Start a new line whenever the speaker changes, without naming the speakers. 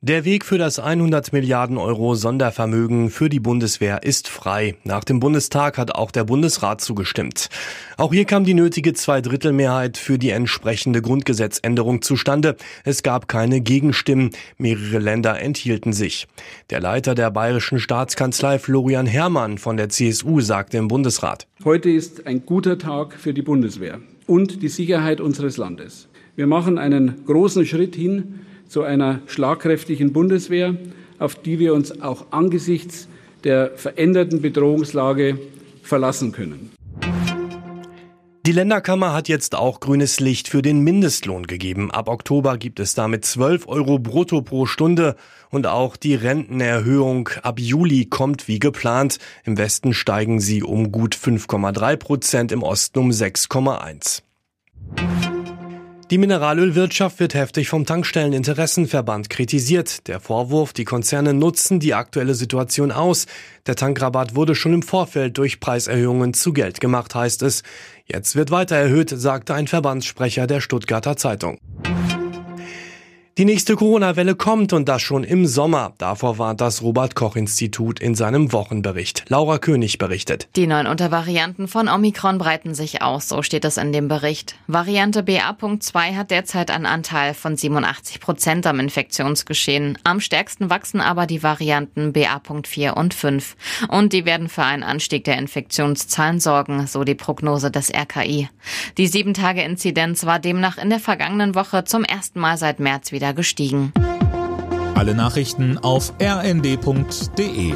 Der Weg für das 100 Milliarden Euro Sondervermögen für die Bundeswehr ist frei. Nach dem Bundestag hat auch der Bundesrat zugestimmt. Auch hier kam die nötige Zweidrittelmehrheit für die entsprechende Grundgesetzänderung zustande. Es gab keine Gegenstimmen. Mehrere Länder enthielten sich. Der Leiter der bayerischen Staatskanzlei Florian Herrmann von der CSU sagte im Bundesrat.
Heute ist ein guter Tag für die Bundeswehr und die Sicherheit unseres Landes. Wir machen einen großen Schritt hin zu einer schlagkräftigen Bundeswehr, auf die wir uns auch angesichts der veränderten Bedrohungslage verlassen können.
Die Länderkammer hat jetzt auch grünes Licht für den Mindestlohn gegeben. Ab Oktober gibt es damit 12 Euro brutto pro Stunde und auch die Rentenerhöhung ab Juli kommt wie geplant. Im Westen steigen sie um gut 5,3 Prozent, im Osten um 6,1. Die Mineralölwirtschaft wird heftig vom Tankstelleninteressenverband kritisiert. Der Vorwurf, die Konzerne nutzen die aktuelle Situation aus. Der Tankrabatt wurde schon im Vorfeld durch Preiserhöhungen zu Geld gemacht, heißt es. Jetzt wird weiter erhöht, sagte ein Verbandssprecher der Stuttgarter Zeitung. Die nächste Corona-Welle kommt und das schon im Sommer. Davor warnt das Robert-Koch-Institut in seinem Wochenbericht. Laura König berichtet.
Die neuen Untervarianten von Omikron breiten sich aus, so steht es in dem Bericht. Variante BA.2 hat derzeit einen Anteil von 87 Prozent am Infektionsgeschehen. Am stärksten wachsen aber die Varianten BA.4 und 5. Und die werden für einen Anstieg der Infektionszahlen sorgen, so die Prognose des RKI. Die 7-Tage-Inzidenz war demnach in der vergangenen Woche zum ersten Mal seit März wieder wieder gestiegen.
Alle Nachrichten auf rnd.de